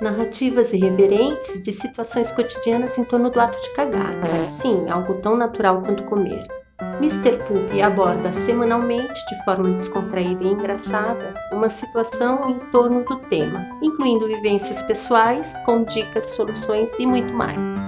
narrativas irreverentes de situações cotidianas em torno do ato de cagar. É Sim, algo tão natural quanto comer. Mr. Poop aborda semanalmente, de forma descontraída e engraçada, uma situação em torno do tema, incluindo vivências pessoais, com dicas, soluções e muito mais.